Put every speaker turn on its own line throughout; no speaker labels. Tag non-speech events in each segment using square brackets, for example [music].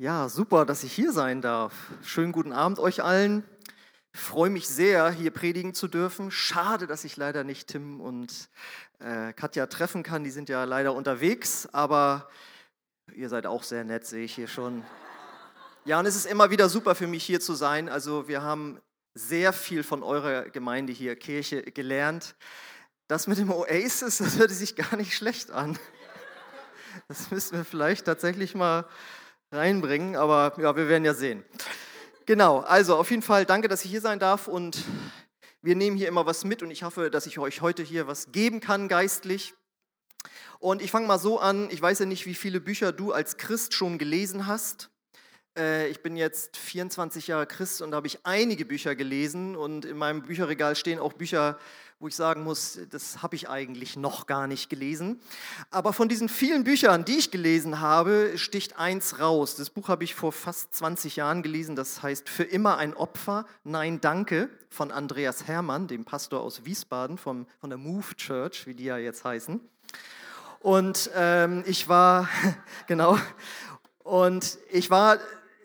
Ja, super, dass ich hier sein darf. Schönen guten Abend euch allen. Ich freue mich sehr, hier predigen zu dürfen. Schade, dass ich leider nicht Tim und äh, Katja treffen kann. Die sind ja leider unterwegs, aber ihr seid auch sehr nett, sehe ich hier schon. Ja, und es ist immer wieder super für mich hier zu sein. Also wir haben sehr viel von eurer Gemeinde hier, Kirche, gelernt. Das mit dem Oasis, [laughs] das hört sich gar nicht schlecht an. Das müssen wir vielleicht tatsächlich mal reinbringen, aber ja, wir werden ja sehen. Genau, also auf jeden Fall danke, dass ich hier sein darf und wir nehmen hier immer was mit und ich hoffe, dass ich euch heute hier was geben kann geistlich. Und ich fange mal so an, ich weiß ja nicht, wie viele Bücher du als Christ schon gelesen hast. Äh, ich bin jetzt 24 Jahre Christ und habe ich einige Bücher gelesen und in meinem Bücherregal stehen auch Bücher, wo ich sagen muss, das habe ich eigentlich noch gar nicht gelesen. Aber von diesen vielen Büchern, die ich gelesen habe, sticht eins raus. Das Buch habe ich vor fast 20 Jahren gelesen, das heißt Für immer ein Opfer, Nein Danke von Andreas Hermann, dem Pastor aus Wiesbaden vom, von der Move Church, wie die ja jetzt heißen. Und ähm, ich war, [laughs] genau, und ich war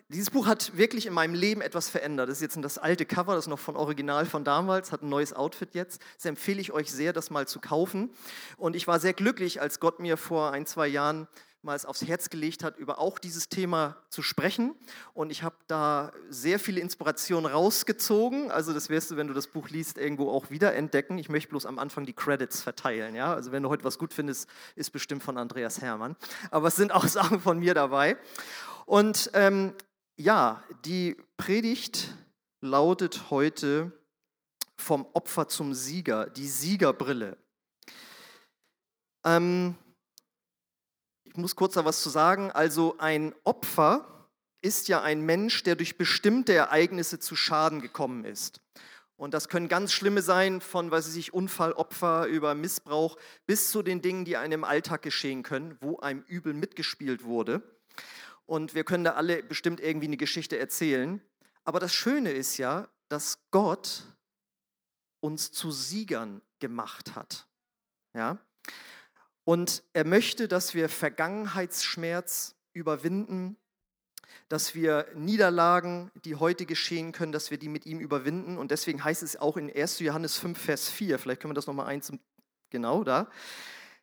dieses Buch hat wirklich in meinem Leben etwas verändert. Das ist jetzt das alte Cover, das ist noch von Original von damals, hat ein neues Outfit jetzt. Das empfehle ich euch sehr, das mal zu kaufen. Und ich war sehr glücklich, als Gott mir vor ein, zwei Jahren mal es aufs Herz gelegt hat, über auch dieses Thema zu sprechen. Und ich habe da sehr viele Inspirationen rausgezogen. Also das wirst du, wenn du das Buch liest, irgendwo auch wiederentdecken. Ich möchte bloß am Anfang die Credits verteilen. Ja? Also wenn du heute was gut findest, ist bestimmt von Andreas Hermann. Aber es sind auch Sachen von mir dabei. Und ähm, ja, die Predigt lautet heute vom Opfer zum Sieger, die Siegerbrille. Ähm, ich muss kurz da was zu sagen. Also ein Opfer ist ja ein Mensch, der durch bestimmte Ereignisse zu Schaden gekommen ist. Und das können ganz schlimme sein, von, weiß ich, Unfallopfer über Missbrauch bis zu den Dingen, die einem im Alltag geschehen können, wo einem übel mitgespielt wurde und wir können da alle bestimmt irgendwie eine Geschichte erzählen. Aber das Schöne ist ja, dass Gott uns zu Siegern gemacht hat. Ja? Und er möchte, dass wir Vergangenheitsschmerz überwinden, dass wir Niederlagen, die heute geschehen können, dass wir die mit ihm überwinden. Und deswegen heißt es auch in 1. Johannes 5, Vers 4, vielleicht können wir das nochmal eins, genau da,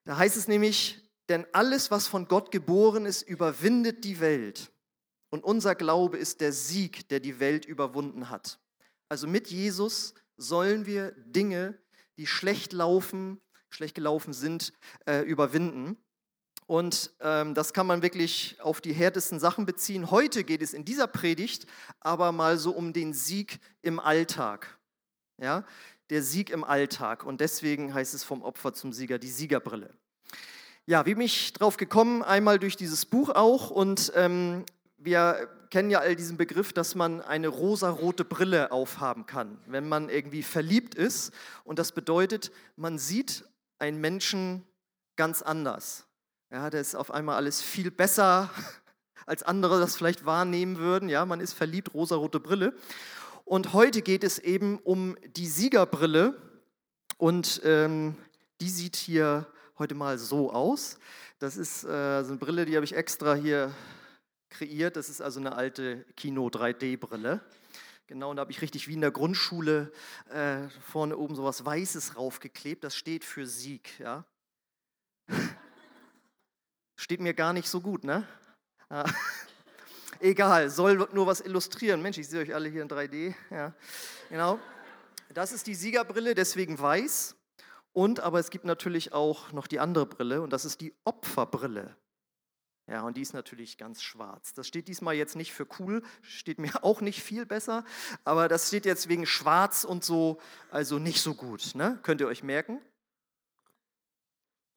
da heißt es nämlich, denn alles, was von Gott geboren ist, überwindet die Welt. Und unser Glaube ist der Sieg, der die Welt überwunden hat. Also mit Jesus sollen wir Dinge, die schlecht laufen, schlecht gelaufen sind, äh, überwinden. Und ähm, das kann man wirklich auf die härtesten Sachen beziehen. Heute geht es in dieser Predigt aber mal so um den Sieg im Alltag. Ja, der Sieg im Alltag. Und deswegen heißt es vom Opfer zum Sieger die Siegerbrille. Ja, wie bin ich drauf gekommen? Einmal durch dieses Buch auch und ähm, wir kennen ja all diesen Begriff, dass man eine rosarote Brille aufhaben kann, wenn man irgendwie verliebt ist. Und das bedeutet, man sieht einen Menschen ganz anders. Ja, da ist auf einmal alles viel besser, [laughs] als andere das vielleicht wahrnehmen würden. Ja, man ist verliebt, rosarote Brille. Und heute geht es eben um die Siegerbrille. Und ähm, die sieht hier heute mal so aus. Das ist äh, so eine Brille, die habe ich extra hier kreiert. Das ist also eine alte Kino 3D-Brille. Genau, und da habe ich richtig wie in der Grundschule äh, vorne oben so was Weißes raufgeklebt. Das steht für Sieg. Ja? [laughs] Steht mir gar nicht so gut, ne? Ja. [laughs] Egal, soll nur was illustrieren. Mensch, ich sehe euch alle hier in 3D. Ja. Genau. Das ist die Siegerbrille, deswegen weiß. Und aber es gibt natürlich auch noch die andere Brille und das ist die Opferbrille. Ja, und die ist natürlich ganz schwarz. Das steht diesmal jetzt nicht für cool, steht mir [laughs] auch nicht viel besser, aber das steht jetzt wegen schwarz und so, also nicht so gut. Ne? Könnt ihr euch merken?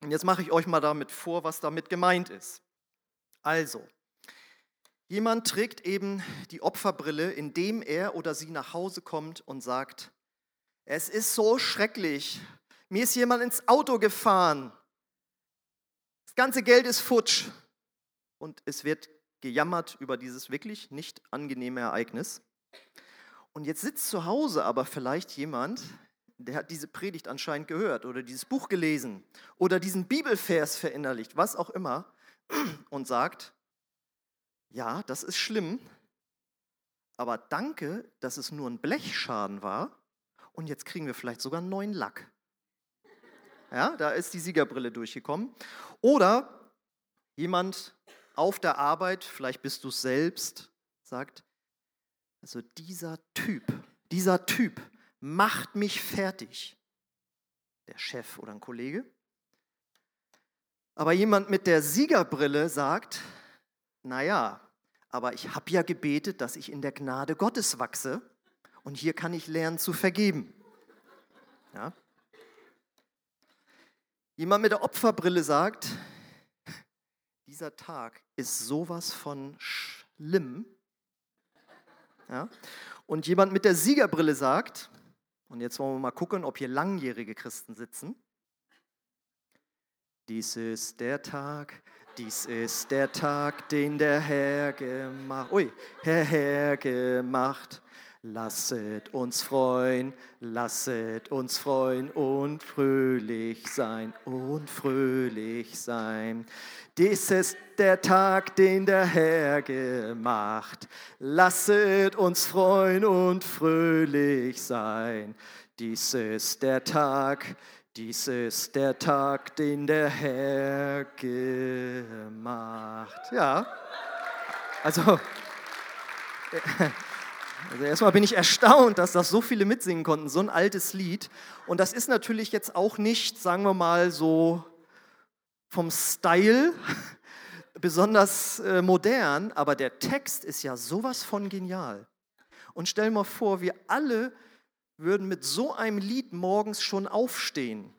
Und jetzt mache ich euch mal damit vor, was damit gemeint ist. Also, jemand trägt eben die Opferbrille, indem er oder sie nach Hause kommt und sagt, es ist so schrecklich, mir ist jemand ins Auto gefahren. Das ganze Geld ist futsch. Und es wird gejammert über dieses wirklich nicht angenehme Ereignis. Und jetzt sitzt zu Hause aber vielleicht jemand, der hat diese Predigt anscheinend gehört oder dieses Buch gelesen oder diesen Bibelvers verinnerlicht, was auch immer, und sagt, ja, das ist schlimm, aber danke, dass es nur ein Blechschaden war und jetzt kriegen wir vielleicht sogar einen neuen Lack. Ja, da ist die Siegerbrille durchgekommen. Oder jemand auf der Arbeit, vielleicht bist du es selbst, sagt, also dieser Typ, dieser Typ macht mich fertig. Der Chef oder ein Kollege. Aber jemand mit der Siegerbrille sagt, naja, aber ich habe ja gebetet, dass ich in der Gnade Gottes wachse und hier kann ich lernen zu vergeben. Ja? Jemand mit der Opferbrille sagt, dieser Tag ist sowas von schlimm. Ja? Und jemand mit der Siegerbrille sagt, und jetzt wollen wir mal gucken, ob hier langjährige Christen sitzen, dies ist der Tag, dies ist der Tag, den der Herr gemacht, ui, Herr, Herr gemacht. Lasset uns freuen, lasset uns freuen und fröhlich sein und fröhlich sein. Dies ist der Tag, den der Herr gemacht. Lasset uns freuen und fröhlich sein. Dies ist der Tag, dies ist der Tag, den der Herr gemacht. Ja, also. [laughs] Also erstmal bin ich erstaunt, dass das so viele mitsingen konnten, so ein altes Lied. Und das ist natürlich jetzt auch nicht, sagen wir mal, so vom Style [laughs] besonders äh, modern, aber der Text ist ja sowas von genial. Und stell mal vor, wir alle würden mit so einem Lied morgens schon aufstehen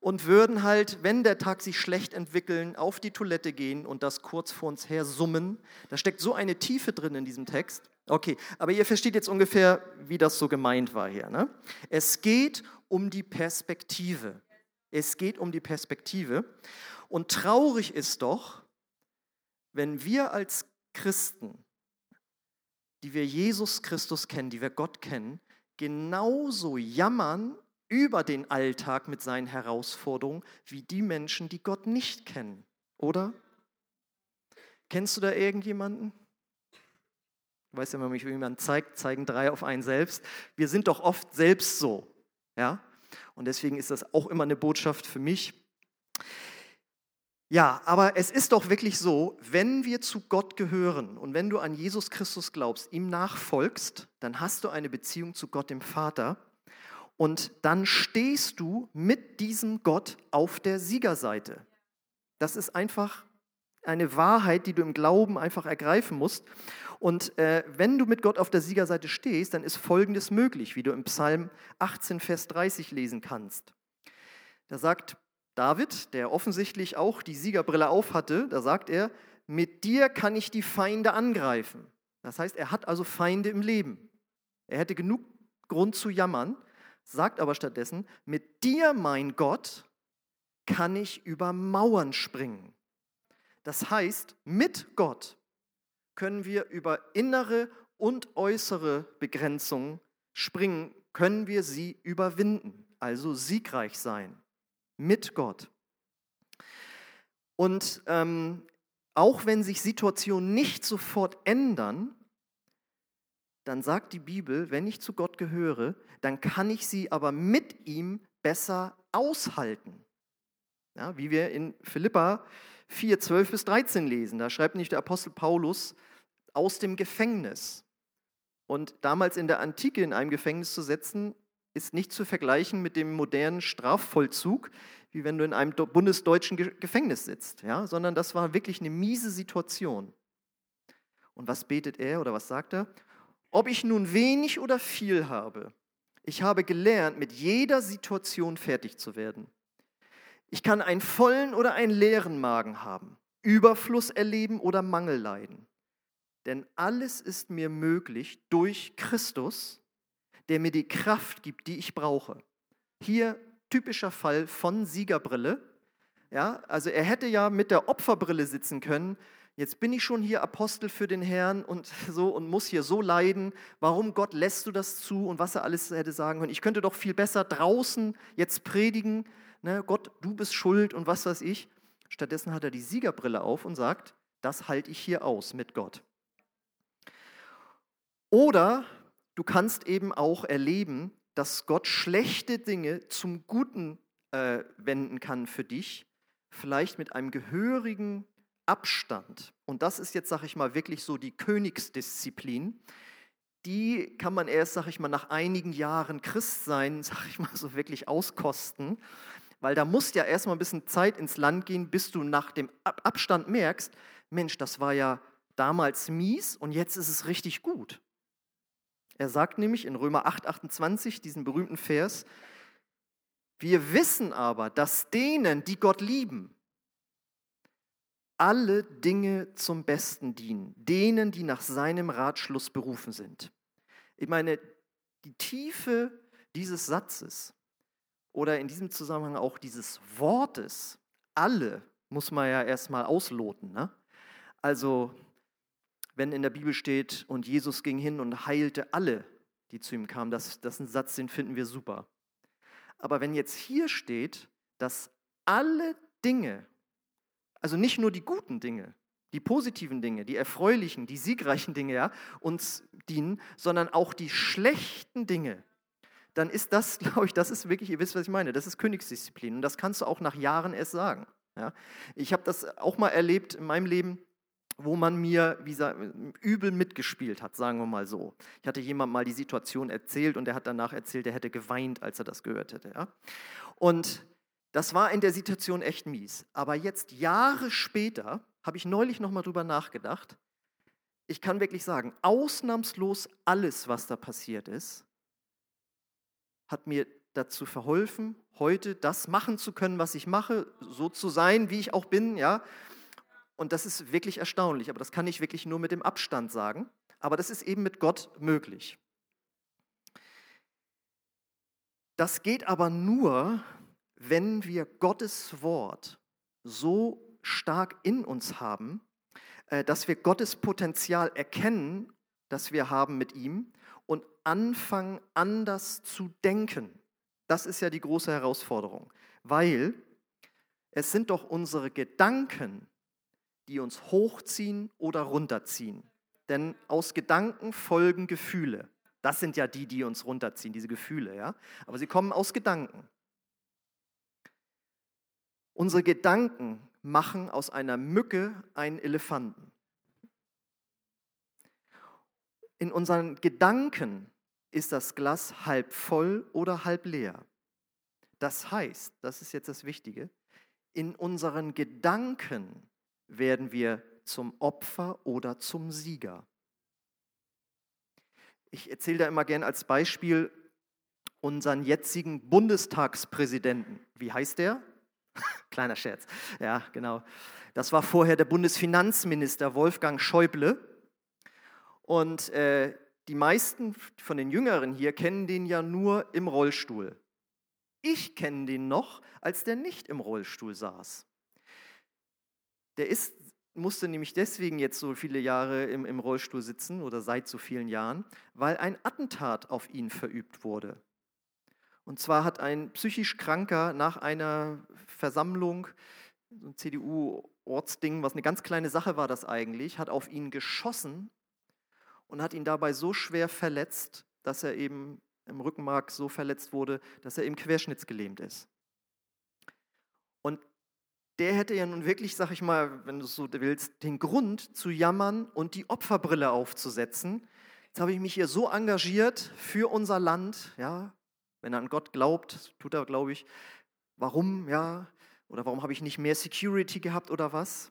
und würden halt, wenn der Tag sich schlecht entwickeln, auf die Toilette gehen und das kurz vor uns her summen. Da steckt so eine Tiefe drin in diesem Text. Okay, aber ihr versteht jetzt ungefähr, wie das so gemeint war hier. Ne? Es geht um die Perspektive. Es geht um die Perspektive. Und traurig ist doch, wenn wir als Christen, die wir Jesus Christus kennen, die wir Gott kennen, genauso jammern über den Alltag mit seinen Herausforderungen wie die Menschen, die Gott nicht kennen. Oder? Kennst du da irgendjemanden? Du weißt ja, wenn mich jemand zeigt, zeigen drei auf einen selbst. Wir sind doch oft selbst so. Ja? Und deswegen ist das auch immer eine Botschaft für mich. Ja, aber es ist doch wirklich so, wenn wir zu Gott gehören und wenn du an Jesus Christus glaubst, ihm nachfolgst, dann hast du eine Beziehung zu Gott dem Vater und dann stehst du mit diesem Gott auf der Siegerseite. Das ist einfach eine Wahrheit, die du im Glauben einfach ergreifen musst. Und äh, wenn du mit Gott auf der Siegerseite stehst, dann ist Folgendes möglich, wie du im Psalm 18, Vers 30 lesen kannst. Da sagt David, der offensichtlich auch die Siegerbrille aufhatte, da sagt er, mit dir kann ich die Feinde angreifen. Das heißt, er hat also Feinde im Leben. Er hätte genug Grund zu jammern, sagt aber stattdessen, mit dir, mein Gott, kann ich über Mauern springen. Das heißt, mit Gott können wir über innere und äußere Begrenzungen springen, können wir sie überwinden, also siegreich sein. Mit Gott. Und ähm, auch wenn sich Situationen nicht sofort ändern, dann sagt die Bibel, wenn ich zu Gott gehöre, dann kann ich sie aber mit ihm besser aushalten. Ja, wie wir in Philippa 4, 12 bis 13 lesen. Da schreibt nicht der Apostel Paulus aus dem Gefängnis. Und damals in der Antike in einem Gefängnis zu setzen, ist nicht zu vergleichen mit dem modernen Strafvollzug, wie wenn du in einem bundesdeutschen Gefängnis sitzt, ja? sondern das war wirklich eine miese Situation. Und was betet er oder was sagt er? Ob ich nun wenig oder viel habe, ich habe gelernt, mit jeder Situation fertig zu werden. Ich kann einen vollen oder einen leeren Magen haben, Überfluss erleben oder Mangel leiden. Denn alles ist mir möglich durch Christus, der mir die Kraft gibt, die ich brauche. Hier typischer Fall von Siegerbrille. Ja, also er hätte ja mit der Opferbrille sitzen können. Jetzt bin ich schon hier Apostel für den Herrn und [laughs] so und muss hier so leiden. Warum Gott lässt du das zu und was er alles hätte sagen können? Ich könnte doch viel besser draußen jetzt predigen ne, Gott, du bist schuld und was weiß ich. Stattdessen hat er die Siegerbrille auf und sagt, Das halte ich hier aus mit Gott. Oder du kannst eben auch erleben, dass Gott schlechte Dinge zum Guten äh, wenden kann für dich, vielleicht mit einem gehörigen Abstand. Und das ist jetzt, sage ich mal, wirklich so die Königsdisziplin. Die kann man erst, sage ich mal, nach einigen Jahren Christsein, [laughs] sage ich mal, so wirklich auskosten. Weil da muss ja erstmal ein bisschen Zeit ins Land gehen, bis du nach dem Abstand merkst, Mensch, das war ja damals mies und jetzt ist es richtig gut. Er sagt nämlich in Römer 8, 28 diesen berühmten Vers, wir wissen aber, dass denen, die Gott lieben, alle Dinge zum Besten dienen, denen, die nach seinem Ratschluss berufen sind. Ich meine, die Tiefe dieses Satzes oder in diesem Zusammenhang auch dieses Wortes, alle, muss man ja erstmal ausloten. Ne? Also, wenn in der Bibel steht, und Jesus ging hin und heilte alle, die zu ihm kamen, das, das ist ein Satz, den finden wir super. Aber wenn jetzt hier steht, dass alle Dinge, also nicht nur die guten Dinge, die positiven Dinge, die erfreulichen, die siegreichen Dinge ja, uns dienen, sondern auch die schlechten Dinge, dann ist das, [laughs] glaube ich, das ist wirklich, ihr wisst, was ich meine, das ist Königsdisziplin. Und das kannst du auch nach Jahren erst sagen. Ja. Ich habe das auch mal erlebt in meinem Leben, wo man mir gesagt, übel mitgespielt hat, sagen wir mal so. Ich hatte jemand mal die Situation erzählt und er hat danach erzählt, er hätte geweint, als er das gehört hätte. Ja? Und das war in der Situation echt mies. Aber jetzt Jahre später habe ich neulich nochmal drüber nachgedacht. Ich kann wirklich sagen, ausnahmslos alles, was da passiert ist, hat mir dazu verholfen, heute das machen zu können, was ich mache, so zu sein, wie ich auch bin, ja, und das ist wirklich erstaunlich, aber das kann ich wirklich nur mit dem Abstand sagen. Aber das ist eben mit Gott möglich. Das geht aber nur, wenn wir Gottes Wort so stark in uns haben, äh, dass wir Gottes Potenzial erkennen, das wir haben mit ihm und anfangen anders zu denken. Das ist ja die große Herausforderung, weil es sind doch unsere Gedanken, die uns hochziehen oder runterziehen. Denn aus Gedanken folgen Gefühle. Das sind ja die, die uns runterziehen, diese Gefühle, ja. Aber sie kommen aus Gedanken. Unsere Gedanken machen aus einer Mücke einen Elefanten. In unseren Gedanken ist das Glas halb voll oder halb leer. Das heißt, das ist jetzt das Wichtige, in unseren Gedanken werden wir zum Opfer oder zum Sieger. Ich erzähle da immer gern als Beispiel unseren jetzigen Bundestagspräsidenten. Wie heißt der? [laughs] Kleiner Scherz. Ja, genau. Das war vorher der Bundesfinanzminister Wolfgang Schäuble. Und äh, die meisten von den Jüngeren hier kennen den ja nur im Rollstuhl. Ich kenne den noch, als der nicht im Rollstuhl saß. Der ist, musste nämlich deswegen jetzt so viele Jahre im, im Rollstuhl sitzen oder seit so vielen Jahren, weil ein Attentat auf ihn verübt wurde. Und zwar hat ein psychisch Kranker nach einer Versammlung, so ein CDU-Ortsding, was eine ganz kleine Sache war das eigentlich, hat auf ihn geschossen und hat ihn dabei so schwer verletzt, dass er eben im Rückenmark so verletzt wurde, dass er eben querschnittsgelähmt ist. Und der hätte ja nun wirklich, sag ich mal, wenn du es so willst, den Grund zu jammern und die Opferbrille aufzusetzen. Jetzt habe ich mich hier so engagiert für unser Land, ja, wenn er an Gott glaubt, tut er, glaube ich, warum, ja, oder warum habe ich nicht mehr Security gehabt oder was?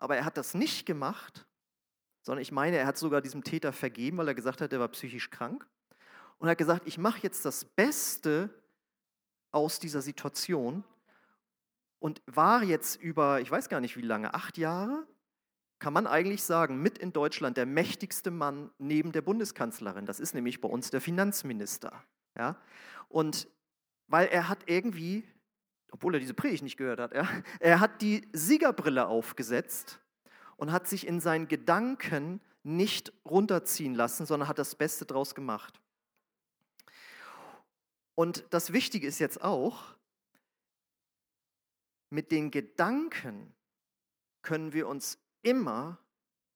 Aber er hat das nicht gemacht, sondern ich meine, er hat sogar diesem Täter vergeben, weil er gesagt hat, er war psychisch krank. Und er hat gesagt, ich mache jetzt das Beste aus dieser Situation und war jetzt über, ich weiß gar nicht wie lange, acht Jahre, kann man eigentlich sagen, mit in Deutschland der mächtigste Mann neben der Bundeskanzlerin. Das ist nämlich bei uns der Finanzminister. Ja? Und weil er hat irgendwie, obwohl er diese Predigt nicht gehört hat, ja, er hat die Siegerbrille aufgesetzt und hat sich in seinen Gedanken nicht runterziehen lassen, sondern hat das Beste draus gemacht. Und das Wichtige ist jetzt auch, mit den Gedanken können wir uns immer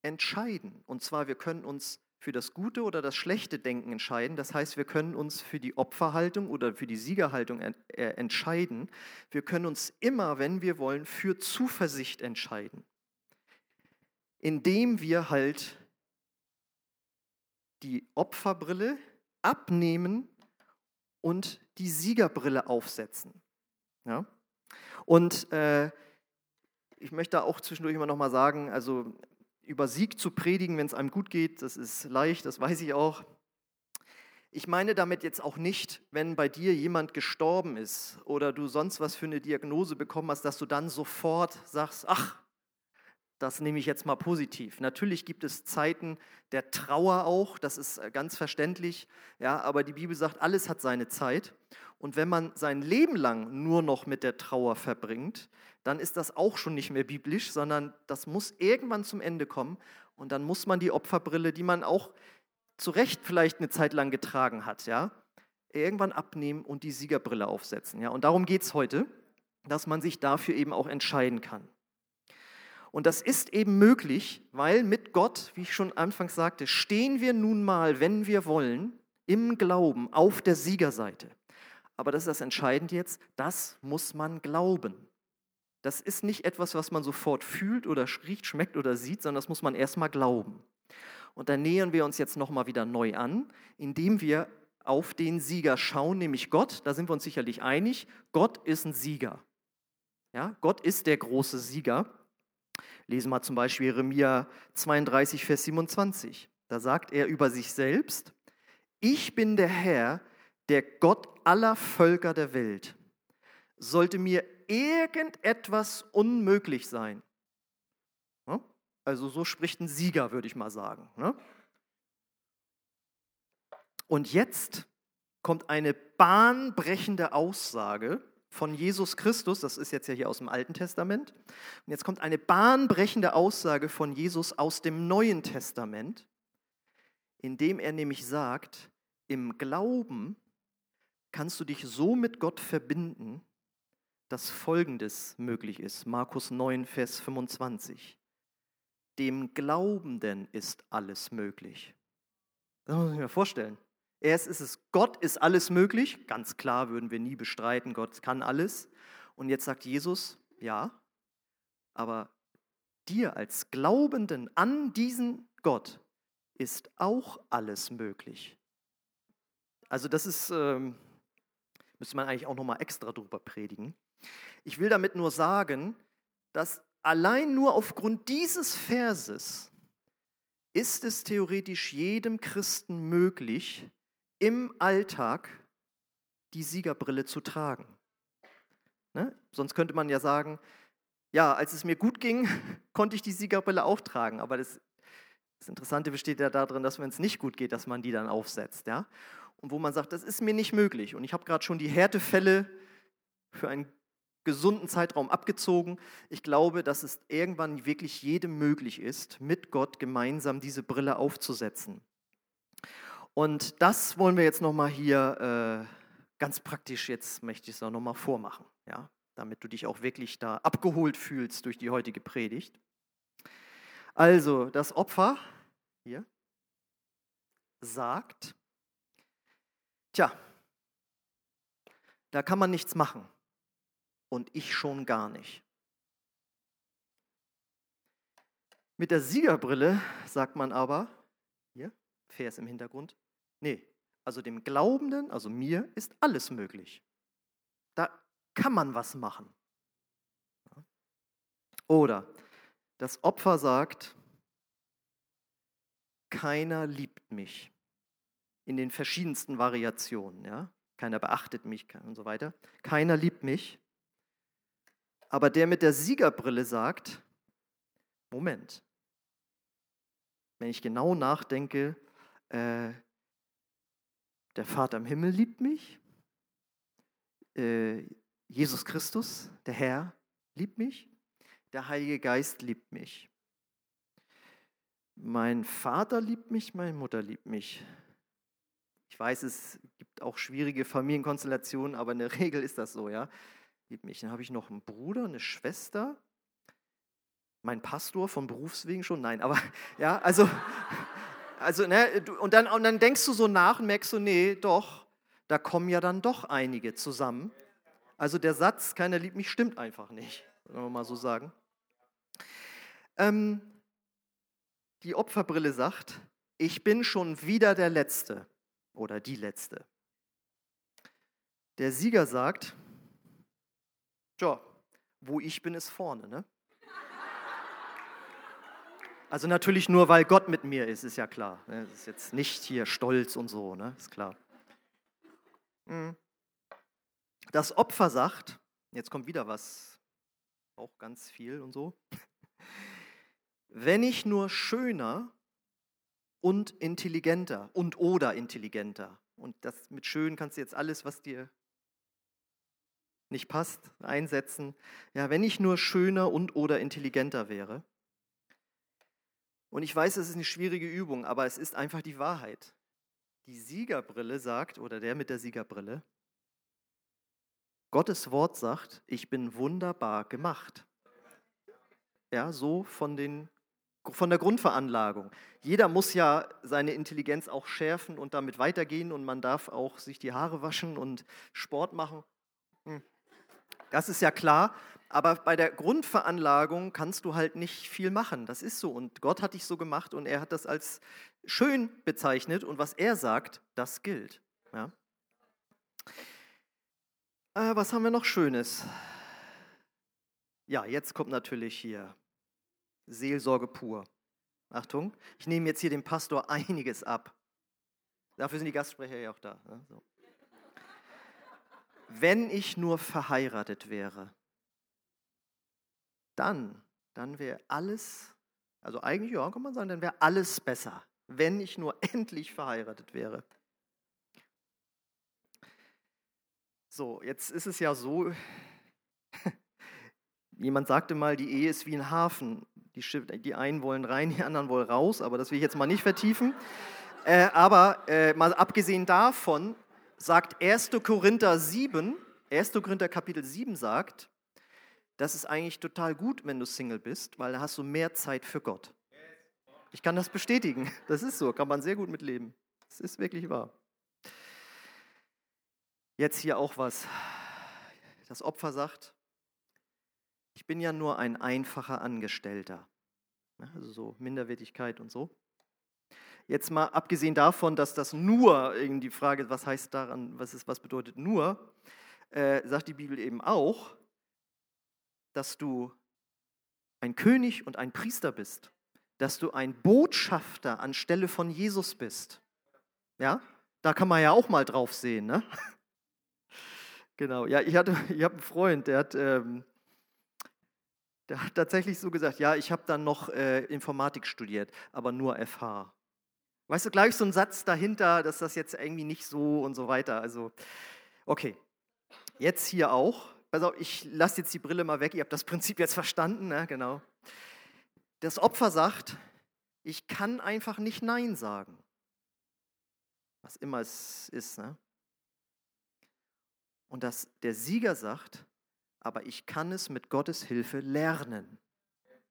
entscheiden. Und zwar, wir können uns für das gute oder das schlechte Denken entscheiden. Das heißt, wir können uns für die Opferhaltung oder für die Siegerhaltung äh, entscheiden. Wir können uns immer, wenn wir wollen, für Zuversicht entscheiden. Indem wir halt die Opferbrille abnehmen und die Siegerbrille aufsetzen. Ja? Und äh, ich möchte auch zwischendurch immer noch mal sagen, also über Sieg zu predigen, wenn es einem gut geht, das ist leicht, das weiß ich auch. Ich meine damit jetzt auch nicht, wenn bei dir jemand gestorben ist oder du sonst was für eine Diagnose bekommen hast, dass du dann sofort sagst, ach, das nehme ich jetzt mal positiv. Natürlich gibt es Zeiten der Trauer auch, das ist äh, ganz verständlich, ja, aber die Bibel sagt, alles hat seine Zeit. Und wenn man sein Leben lang nur noch mit der Trauer verbringt, dann ist das auch schon nicht mehr biblisch, sondern das muss irgendwann zum Ende kommen. Und dann muss man die Opferbrille, die man auch zu Recht vielleicht eine Zeit lang getragen hat, ja, irgendwann abnehmen und die Siegerbrille aufsetzen. Ja. Und darum geht es heute, dass man sich dafür eben auch entscheiden kann. Und das ist eben möglich, weil mit Gott, wie ich schon anfangs sagte, stehen wir nun mal, wenn wir wollen, im Glauben auf der Siegerseite. Aber das ist das Entscheidende jetzt, das muss man glauben. Das ist nicht etwas, was man sofort fühlt oder riecht, schmeckt oder sieht, sondern das muss man erstmal glauben. Und da nähern wir uns jetzt nochmal wieder neu an, indem wir auf den Sieger schauen, nämlich Gott. Da sind wir uns sicherlich einig. Gott ist ein Sieger. Ja, Gott ist der große Sieger. Lesen wir zum Beispiel Jeremia 32, Vers 27. Da sagt er über sich selbst, ich bin der Herr, der Gott aller Völker der Welt. Sollte mir irgendetwas unmöglich sein? Also so spricht ein Sieger, würde ich mal sagen. Ne? Und jetzt kommt eine bahnbrechende Aussage von Jesus Christus, das ist jetzt ja hier aus dem Alten Testament, und jetzt kommt eine bahnbrechende Aussage von Jesus aus dem Neuen Testament, indem er nämlich sagt, im Glauben kannst du dich so mit Gott verbinden, dass Folgendes möglich ist. Markus 9, Vers 25. Dem Glaubenden ist alles möglich. Das muss ich mir vorstellen. Erst ist es, Gott ist alles möglich. Ganz klar würden wir nie bestreiten, Gott kann alles. Und jetzt sagt Jesus, ja, aber dir als Glaubenden an diesen Gott ist auch alles möglich. Also das ist, ähm, müsste man eigentlich auch nochmal extra drüber predigen. Ich will damit nur sagen, dass allein nur aufgrund dieses Verses ist es theoretisch jedem Christen möglich, im Alltag die Siegerbrille zu tragen. Ne? Sonst könnte man ja sagen, ja, als es mir gut ging, [laughs] konnte ich die Siegerbrille auch tragen. Aber das, das Interessante besteht ja darin, dass wenn es nicht gut geht, dass man die dann aufsetzt. Ja? Und wo man sagt, das ist mir nicht möglich. Und ich habe gerade schon die Härtefälle für einen gesunden Zeitraum abgezogen. Ich glaube, dass es irgendwann wirklich jedem möglich ist, mit Gott gemeinsam diese Brille aufzusetzen. Und das wollen wir jetzt nochmal hier äh, ganz praktisch, jetzt möchte ich es auch nochmal vormachen, ja, damit du dich auch wirklich da abgeholt fühlst durch die heutige Predigt. Also, das Opfer hier sagt, tja, da kann man nichts machen und ich schon gar nicht. Mit der Siegerbrille sagt man aber, Vers im Hintergrund, Nee, also dem Glaubenden, also mir, ist alles möglich. Da kann man was machen. Oder das Opfer sagt, keiner liebt mich. In den verschiedensten Variationen. Ja? Keiner beachtet mich und so weiter. Keiner liebt mich. Aber der mit der Siegerbrille sagt, Moment, wenn ich genau nachdenke, äh, der Vater im Himmel liebt mich. Äh, Jesus Christus, der Herr, liebt mich. Der Heilige Geist liebt mich. Mein Vater liebt mich, meine Mutter liebt mich. Ich weiß, es gibt auch schwierige Familienkonstellationen, aber in der [laughs] Regel ist das so, ja. Liebt mich. Dann habe ich noch einen Bruder, eine Schwester. Mein Pastor von Berufswegen schon? Nein, aber [laughs] ja, also, also ne, und, dann, und dann denkst du so nach und merkst so, nee, doch, da kommen ja dann doch einige zusammen. Also der Satz, keiner liebt mich, stimmt einfach nicht, wenn wir mal so sagen. Ähm, die Opferbrille sagt, ich bin schon wieder der Letzte oder die Letzte. Der Sieger sagt, tja, wo ich bin, ist vorne. Ne? Also natürlich nur, weil Gott mit mir ist, ist ja klar. Ne? Das ist jetzt nicht hier stolz und so, ne? ist klar. Hm. Das Opfer sagt, jetzt kommt wieder was, auch ganz viel und so, [laughs] wenn ich nur schöner und intelligenter und oder intelligenter, und das mit schön kannst du jetzt alles, was dir nicht passt, einsetzen, ja, wenn ich nur schöner und oder intelligenter wäre. Und ich weiß, es ist eine schwierige Übung, aber es ist einfach die Wahrheit. Die Siegerbrille sagt, oder der mit der Siegerbrille, Gottes Wort sagt, ich bin wunderbar gemacht. Ja, so von den von der Grundveranlagung. Jeder muss ja seine Intelligenz auch schärfen und damit weitergehen und man darf auch sich die Haare waschen und Sport machen. Hm. Das ist ja klar, aber bei der Grundveranlagung kannst du halt nicht viel machen. Das ist so und Gott hat dich so gemacht und er hat das als schön bezeichnet und was er sagt, das gilt. Ja? Äh, was haben wir noch Schönes? Ja, jetzt kommt natürlich hier Seelsorge pur. Achtung, ich nehme jetzt hier dem Pastor einiges ab. Dafür sind die Gastsprecher ja auch da. Ne? So. Wenn ich nur verheiratet wäre, dann, dann wäre alles, also eigentlich, ja, kann man sagen, dann wäre alles besser, wenn ich nur [laughs] endlich verheiratet wäre. So, jetzt ist es ja so, [laughs] jemand sagte mal, die Ehe ist wie ein Hafen. Die, die einen wollen rein, die anderen wollen raus, aber das will ich jetzt mal nicht vertiefen. Äh, aber äh, mal abgesehen davon sagt 1. Korinther 7, 1. Korinther Kapitel 7 sagt, das ist eigentlich total gut, wenn du Single bist, weil da hast du mehr Zeit für Gott. Ich kann das bestätigen. [laughs] Das ist so, kann man sehr gut mitleben. Das ist wirklich wahr. Jetzt hier auch was. Das Opfer sagt, ich bin ja nur ein einfacher Angestellter. Also so Minderwertigkeit und so. Jetzt mal abgesehen davon, dass das nur, die Frage, was heißt daran, was, ist, was bedeutet nur, äh, sagt die Bibel eben auch, dass du ein König und ein Priester bist, dass du ein Botschafter anstelle von Jesus bist. Ja, da kann man ja auch mal drauf sehen. Ne? [laughs] Genau, ja, ich, hatte, ich habe einen Freund, der hat, ähm, der hat tatsächlich so gesagt, ja, ich habe dann noch äh, Informatik studiert, aber nur FH. Weißt du, gleich so ein Satz dahinter, dass das jetzt irgendwie nicht so und so weiter. Also, okay. Jetzt hier auch. Also ich lasse jetzt die Brille mal weg, ihr habt das Prinzip jetzt verstanden, ne? genau. Das Opfer sagt, ich kann einfach nicht Nein sagen. Was immer es ist. Ne? Und dass der Sieger sagt, aber ich kann es mit Gottes Hilfe lernen.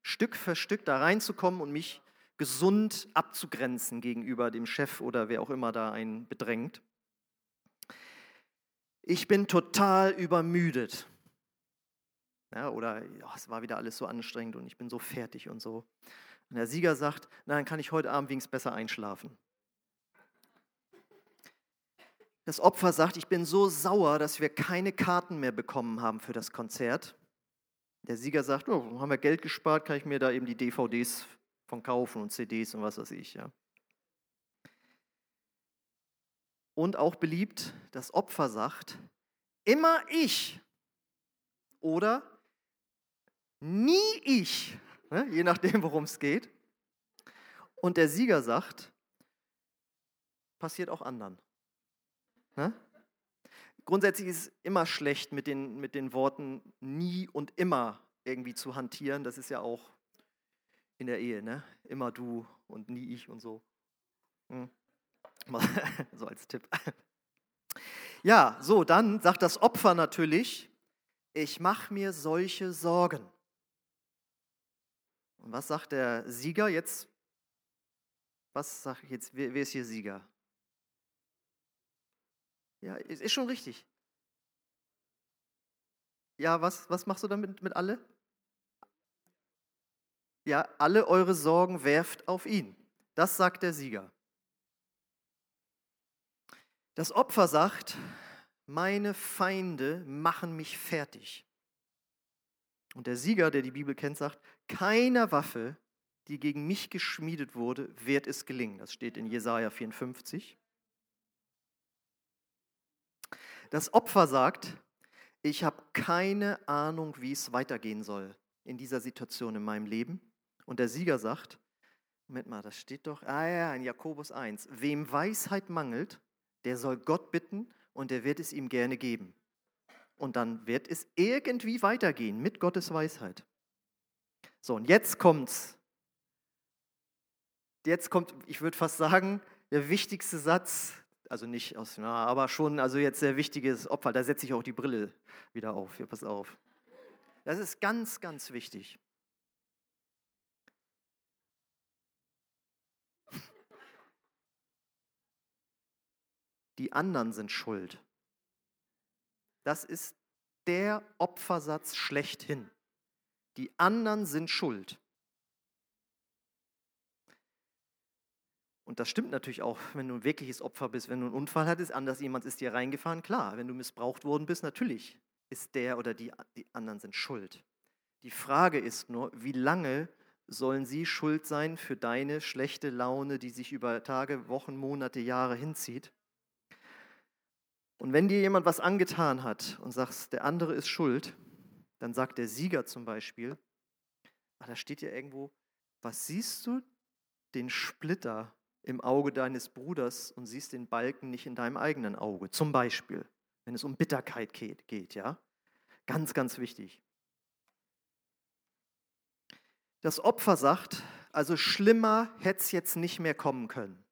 Stück für Stück da reinzukommen und mich gesund abzugrenzen gegenüber dem Chef oder wer auch immer da einen bedrängt. Ich bin total übermüdet. Ja, oder ja, es war wieder alles so anstrengend und ich bin so fertig und so. Und der Sieger sagt, na, dann kann ich heute Abend wenigstens besser einschlafen. Das Opfer sagt, ich bin so sauer, dass wir keine Karten mehr bekommen haben für das Konzert. Der Sieger sagt, oh, haben wir Geld gespart, kann ich mir da eben die DVDs von kaufen und CDs und was weiß ich. Ja. Und auch beliebt, das Opfer sagt, immer ich oder nie ich, ne, je nachdem, worum es geht. Und der Sieger sagt, passiert auch anderen. Ne? Grundsätzlich ist es immer schlecht, mit den, mit den Worten nie und immer irgendwie zu hantieren. Das ist ja auch in der Ehe, ne? Immer du und nie ich und so. Hm. [laughs] so als Tipp. Ja, so, dann sagt das Opfer natürlich, ich mache mir solche Sorgen. Und was sagt der Sieger jetzt? Was ich jetzt? Wer, wer ist hier Sieger? Ja, ist schon richtig. Ja, was, was machst du damit mit alle? Ja, alle eure Sorgen werft auf ihn. Das sagt der Sieger. Das Opfer sagt, meine Feinde machen mich fertig. Und der Sieger, der die Bibel kennt, sagt, keiner Waffe, die gegen mich geschmiedet wurde, wird es gelingen. Das steht in Jesaja 54. Das Opfer sagt, ich habe keine Ahnung, wie es weitergehen soll in dieser Situation in meinem Leben. Und der Sieger sagt, Moment mal, das steht doch, ah ja, in Jakobus 1, wem Weisheit mangelt, der soll Gott bitten und er wird es ihm gerne geben. Und dann wird es irgendwie weitergehen mit Gottes Weisheit. So, und jetzt kommt's. Jetzt kommt, ich würde fast sagen, der wichtigste Satz also nicht aus, na, aber schon, also jetzt sehr wichtiges Opfer. Da setze ich auch die Brille wieder auf. Hier, pass auf. Das ist ganz, ganz wichtig. Die anderen sind schuld. Das ist der Opfersatz schlechthin. Die anderen sind schuld. Und das stimmt natürlich auch, wenn du ein wirkliches Opfer bist, wenn du einen Unfall hattest, anders jemand ist dir reingefahren, klar, wenn du missbraucht worden bist, natürlich ist der oder die, die anderen sind schuld. Die Frage ist nur, wie lange sollen sie schuld sein für deine schlechte Laune, die sich über Tage, Wochen, Monate, Jahre hinzieht? Und wenn dir jemand was angetan hat und sagst, der andere ist schuld, dann sagt der Sieger zum Beispiel, ach, da steht ja irgendwo, was siehst du? Den Splitter im Auge deines Bruders und siehst den Balken nicht in deinem eigenen Auge. Zum Beispiel, wenn es um Bitterkeit geht, geht ja. Ganz, ganz wichtig. Das Opfer sagt, also schlimmer hätte es jetzt nicht mehr kommen können.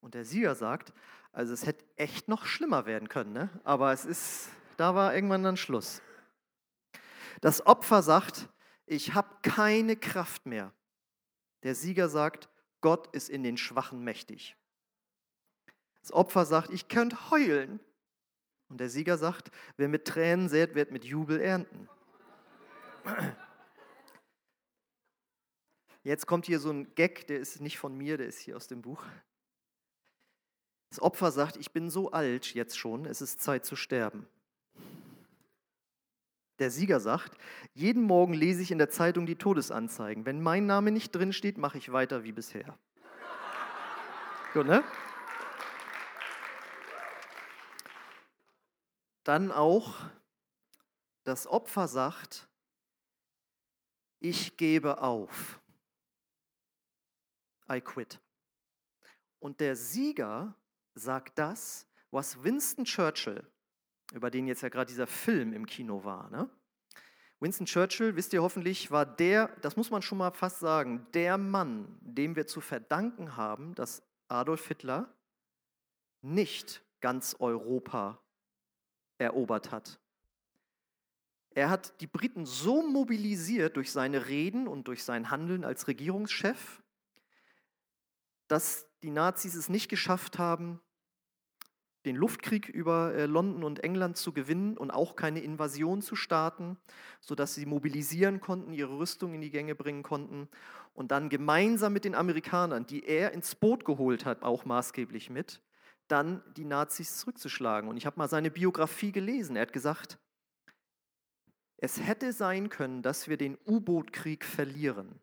Und der Sieger sagt, also es hätte echt noch schlimmer werden können, ne? aber es ist, da war irgendwann dann Schluss. Das Opfer sagt, ich habe keine Kraft mehr. Der Sieger sagt, Gott ist in den Schwachen mächtig. Das Opfer sagt, ich könnte heulen. Und der Sieger sagt, wer mit Tränen sät, wird mit Jubel ernten. Jetzt kommt hier so ein Gag, der ist nicht von mir, der ist hier aus dem Buch. Das Opfer sagt, ich bin so alt jetzt schon, es ist Zeit zu sterben. Der Sieger sagt, jeden Morgen lese ich in der Zeitung die Todesanzeigen. Wenn mein Name nicht drin steht, mache ich weiter wie bisher. Gut, ne? Dann auch das Opfer sagt, ich gebe auf. I quit. Und der Sieger sagt das, was Winston Churchill über den jetzt ja gerade dieser Film im Kino war. Ne? Winston Churchill, wisst ihr hoffentlich, war der, das muss man schon mal fast sagen, der Mann, dem wir zu verdanken haben, dass Adolf Hitler nicht ganz Europa erobert hat. Er hat die Briten so mobilisiert durch seine Reden und durch sein Handeln als Regierungschef, dass die Nazis es nicht geschafft haben, den Luftkrieg über äh, London und England zu gewinnen und auch keine Invasion zu starten, sodass sie mobilisieren konnten, ihre Rüstung in die Gänge bringen konnten und dann gemeinsam mit den Amerikanern, die er ins Boot geholt hat, auch maßgeblich mit, dann die Nazis zurückzuschlagen. Und ich habe mal seine Biografie gelesen. Er hat gesagt, es hätte sein können, dass wir den U-Boot-Krieg verlieren.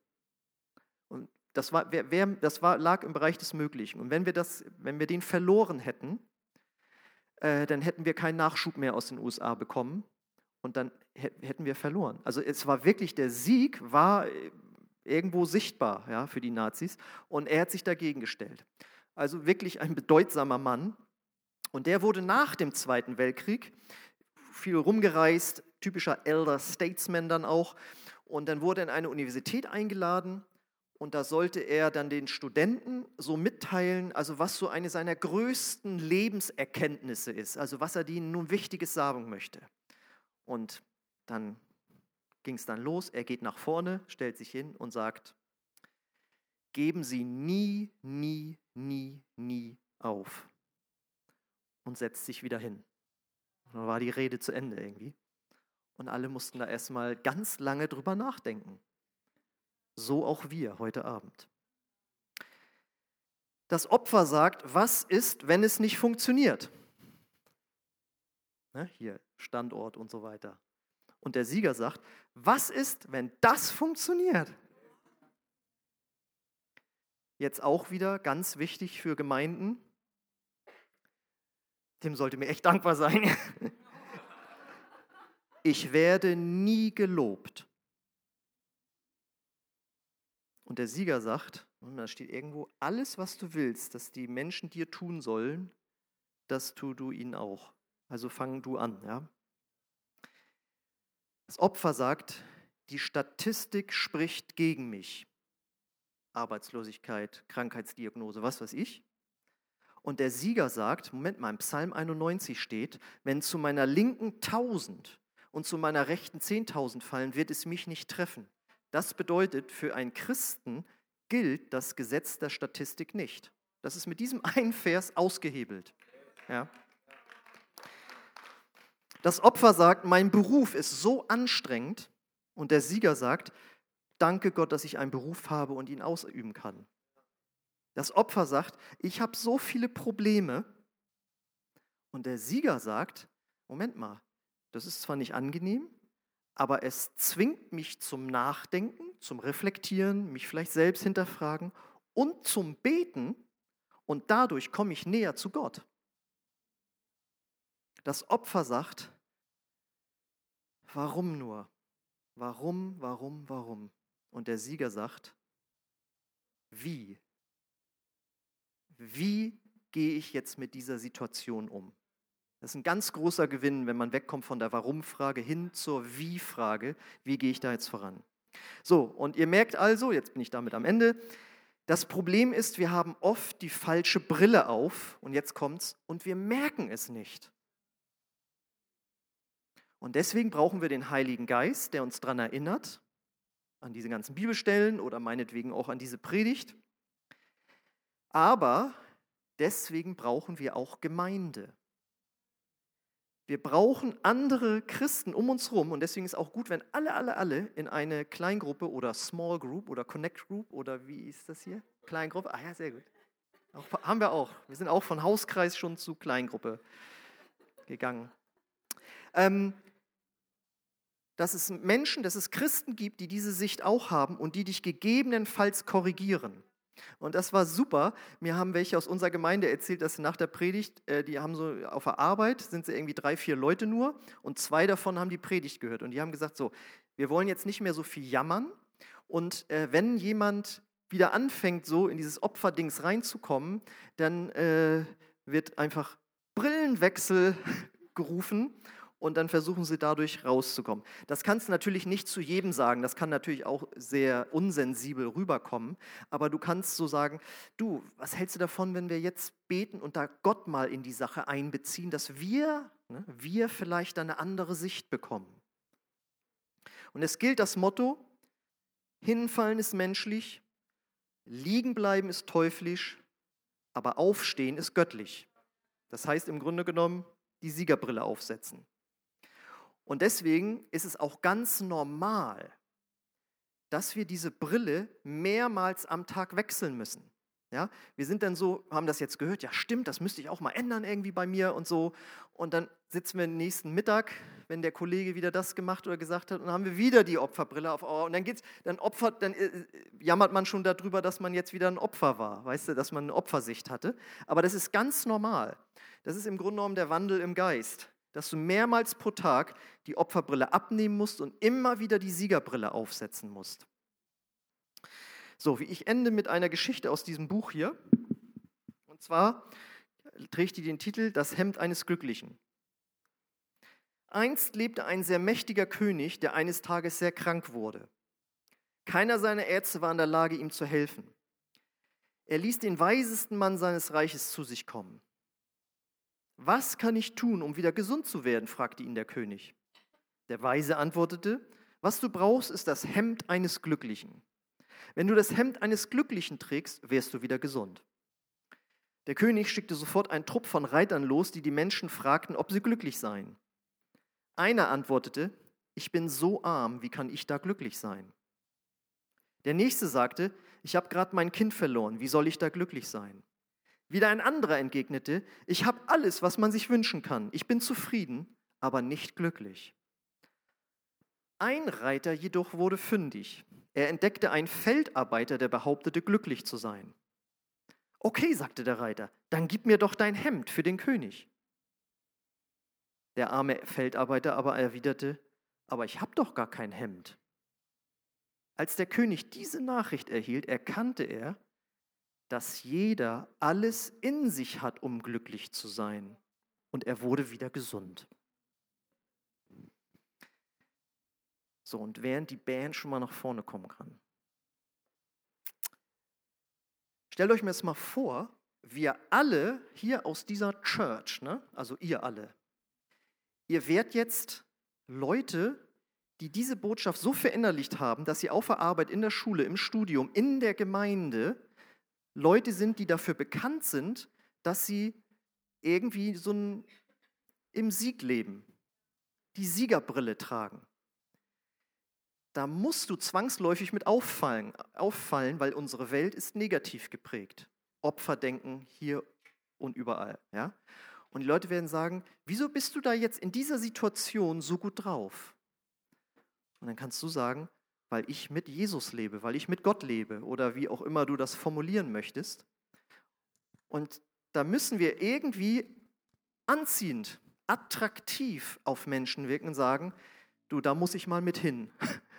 Und das, war, wer, wer, das war, lag im Bereich des Möglichen. Und wenn wir, das, wenn wir den verloren hätten, äh, dann hätten wir keinen Nachschub mehr aus den USA bekommen und dann hätten wir verloren. Also es war wirklich, der Sieg war äh, irgendwo sichtbar ja, für die Nazis und er hat sich dagegen gestellt. Also wirklich ein bedeutsamer Mann. Und der wurde nach dem Zweiten Weltkrieg viel rumgereist, typischer Elder Statesman dann auch. Und dann wurde er in eine Universität eingeladen und da sollte er dann den Studenten so mitteilen, also was so eine seiner größten Lebenserkenntnisse ist, also was er denen nun Wichtiges sagen möchte. Und dann ging es dann los. Er geht nach vorne, stellt sich hin und sagt, geben Sie nie, nie, nie, nie auf. Und setzt sich wieder hin. Und dann war die Rede zu Ende irgendwie. Und alle mussten da erstmal ganz lange drüber nachdenken. So auch wir heute Abend. Das Opfer sagt, was ist, wenn es nicht funktioniert? Ne, hier Standort und so weiter. Und der Sieger sagt, was ist, wenn das funktioniert? Jetzt auch wieder ganz wichtig für Gemeinden. Dem sollte mir echt dankbar sein. [laughs] Ich werde nie gelobt. Und der Sieger sagt, und da steht irgendwo, alles, was du willst, dass die Menschen dir tun sollen, das tu du ihnen auch. Also fang du an. Ja? Das Opfer sagt, die Statistik spricht gegen mich. Arbeitslosigkeit, Krankheitsdiagnose, was weiß ich. Und der Sieger sagt, Moment mal, im Psalm 91 steht, wenn zu meiner Linken 1000 und zu meiner Rechten 10.000 fallen, wird es mich nicht treffen. Das bedeutet, für einen Christen gilt das Gesetz der Statistik nicht. Das ist mit diesem [laughs] einen Vers ausgehebelt. Ja. Das Opfer sagt, mein Beruf ist so anstrengend und der Sieger sagt, danke Gott, dass ich einen Beruf habe und ihn ausüben kann. Das Opfer sagt, ich habe so viele Probleme und der Sieger sagt, Moment mal, das ist zwar nicht angenehm, aber es zwingt mich zum Nachdenken, zum Reflektieren, mich vielleicht selbst hinterfragen und zum Beten und dadurch komme ich näher zu Gott. Das Opfer sagt, warum nur? Warum, warum, warum? Und der Sieger sagt, wie? Wie gehe ich jetzt mit dieser Situation um? Das ist ein ganz großer Gewinn, wenn man wegkommt von der Warum-Frage hin zur Wie-Frage. Wie gehe ich da jetzt voran? So, und ihr merkt also, jetzt bin ich damit am Ende, das Problem ist, wir haben oft die falsche Brille auf, und jetzt kommt's, und wir merken es nicht. Und deswegen brauchen wir den Heiligen Geist, der uns daran erinnert, an diese ganzen Bibelstellen oder meinetwegen auch an diese Predigt. Aber deswegen brauchen wir auch Gemeinde. Wir brauchen andere Christen um uns herum und deswegen ist auch gut, wenn alle, alle, alle in eine Kleingruppe oder Small Group oder Connect Group oder wie ist das hier? Kleingruppe? Ah ja, sehr gut. Auch, haben wir auch. Wir sind auch von Hauskreis schon zu Kleingruppe gegangen. Ähm, dass es Menschen, dass es Christen gibt, die diese Sicht auch haben und die dich gegebenenfalls korrigieren. Und das war super. Mir haben welche aus unserer Gemeinde erzählt, dass nach der Predigt, äh, die haben so auf der Arbeit, sind sie irgendwie drei, vier Leute nur und zwei davon haben die Predigt gehört. Und die haben gesagt, so, wir wollen jetzt nicht mehr so viel jammern. Und äh, wenn jemand wieder anfängt, so in dieses Opferdings reinzukommen, dann äh, wird einfach Brillenwechsel [laughs] gerufen und dann versuchen sie dadurch rauszukommen. Das kannst du natürlich nicht zu jedem sagen, das kann natürlich auch sehr unsensibel rüberkommen, aber du kannst so sagen, du, was hältst du davon, wenn wir jetzt beten und da Gott mal in die Sache einbeziehen, dass wir, ne, wir vielleicht eine andere Sicht bekommen. Und es gilt das Motto, hinfallen ist menschlich, liegen bleiben ist teuflisch, aber aufstehen ist göttlich. Das heißt im Grunde genommen, die Siegerbrille aufsetzen. Und deswegen ist es auch ganz normal, dass wir diese Brille mehrmals am Tag wechseln müssen. Ja, wir sind dann so, haben das jetzt gehört, ja stimmt, das müsste ich auch mal ändern irgendwie bei mir und so. Und dann sitzen wir nächsten Mittag, wenn der Kollege wieder das gemacht oder gesagt hat, und dann haben wir wieder die Opferbrille auf. Oh, und dann geht's, dann opfert, dann äh, jammert man schon darüber, dass man jetzt wieder ein Opfer war, weißt du, dass man eine Opfersicht hatte. Aber das ist ganz normal. Das ist im Grunde genommen der Wandel im Geist dass du mehrmals pro Tag die Opferbrille abnehmen musst und immer wieder die Siegerbrille aufsetzen musst. So, wie ich ende mit einer Geschichte aus diesem Buch hier. Und zwar trägt die den Titel Das Hemd eines Glücklichen. Einst lebte ein sehr mächtiger König, der eines Tages sehr krank wurde. Keiner seiner Ärzte war in der Lage, ihm zu helfen. Er ließ den weisesten Mann seines Reiches zu sich kommen. Was kann ich tun, um wieder gesund zu werden? fragte ihn der König. Der Weise antwortete, was du brauchst, ist das Hemd eines Glücklichen. Wenn du das Hemd eines Glücklichen trägst, wärst du wieder gesund. Der König schickte sofort einen Trupp von Reitern los, die die Menschen fragten, ob sie glücklich seien. Einer antwortete, ich bin so arm, wie kann ich da glücklich sein? Der nächste sagte, ich habe gerade mein Kind verloren, wie soll ich da glücklich sein? Wieder ein anderer entgegnete, ich habe alles, was man sich wünschen kann, ich bin zufrieden, aber nicht glücklich. Ein Reiter jedoch wurde fündig. Er entdeckte einen Feldarbeiter, der behauptete, glücklich zu sein. Okay, sagte der Reiter, dann gib mir doch dein Hemd für den König. Der arme Feldarbeiter aber erwiderte, aber ich habe doch gar kein Hemd. Als der König diese Nachricht erhielt, erkannte er, dass jeder alles in sich hat, um glücklich zu sein. Und er wurde wieder gesund. So, und während die Band schon mal nach vorne kommen kann. Stellt euch mir jetzt mal vor, wir alle hier aus dieser Church, ne? also ihr alle, ihr werdet jetzt Leute, die diese Botschaft so verinnerlicht haben, dass sie auf der Arbeit, in der Schule, im Studium, in der Gemeinde Leute sind, die dafür bekannt sind, dass sie irgendwie so ein, im Sieg leben, die Siegerbrille tragen da musst du zwangsläufig mit auffallen, auffallen, weil unsere Welt ist negativ geprägt. Opferdenken hier und überall. Ja? Und die Leute werden sagen, wieso bist du da jetzt in dieser Situation so gut drauf? Und dann kannst du sagen, weil ich mit Jesus lebe, weil ich mit Gott lebe oder wie auch immer du das formulieren möchtest. Und da müssen wir irgendwie anziehend, attraktiv auf Menschen wirken und sagen, du, da muss ich mal mit hin [laughs]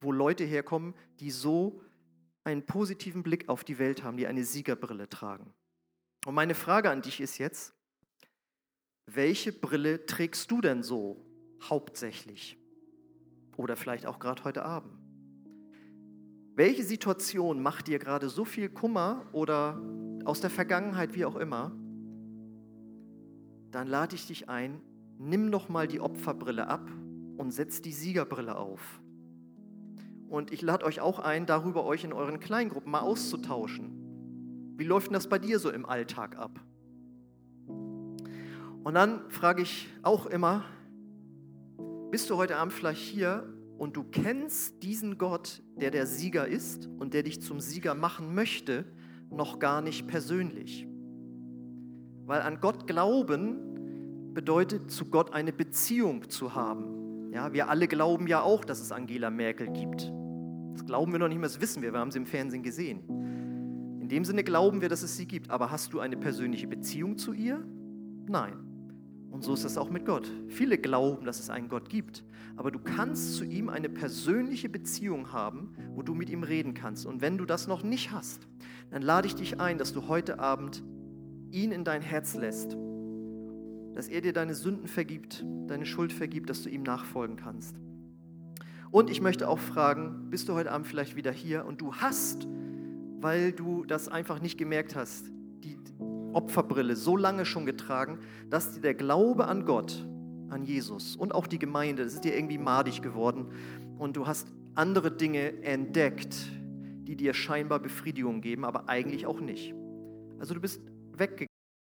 wo Leute herkommen, die so einen positiven Blick auf die Welt haben, die eine Siegerbrille tragen. Und meine Frage an dich ist jetzt, welche Brille trägst du denn so hauptsächlich? Oder vielleicht auch gerade heute Abend? Welche Situation macht dir gerade so viel Kummer oder aus der Vergangenheit, wie auch immer? Dann lade ich dich ein, nimm noch mal die Opferbrille ab und setz die Siegerbrille auf. Und ich lade euch auch ein, darüber euch in euren Kleingruppen mal auszutauschen. Wie läuft denn das bei dir so im Alltag ab? Und dann frage ich auch immer, bist du heute Abend vielleicht hier und du kennst diesen Gott, der der Sieger ist und der dich zum Sieger machen möchte, noch gar nicht persönlich? Weil an Gott glauben bedeutet, zu Gott eine Beziehung zu haben. Ja, wir alle glauben ja auch, dass es Angela Merkel gibt. Das glauben wir noch nicht mehr, das wissen wir, wir haben sie im Fernsehen gesehen. In dem Sinne glauben wir, dass es sie gibt. Aber hast du eine persönliche Beziehung zu ihr? Nein. Und so ist es auch mit Gott. Viele glauben, dass es einen Gott gibt, aber du kannst zu ihm eine persönliche Beziehung haben, wo du mit ihm reden kannst. Und wenn du das noch nicht hast, dann lade ich dich ein, dass du heute Abend ihn in dein Herz lässt, dass er dir deine Sünden vergibt, deine Schuld vergibt, dass du ihm nachfolgen kannst. Und ich möchte auch fragen, bist du heute Abend vielleicht wieder hier und du hast, weil du das einfach nicht gemerkt hast, Opferbrille so lange schon getragen, dass dir der Glaube an Gott, an Jesus und auch die Gemeinde, das ist dir irgendwie madig geworden und du hast andere Dinge entdeckt, die dir scheinbar Befriedigung geben, aber eigentlich auch nicht. Also du bist weggegangen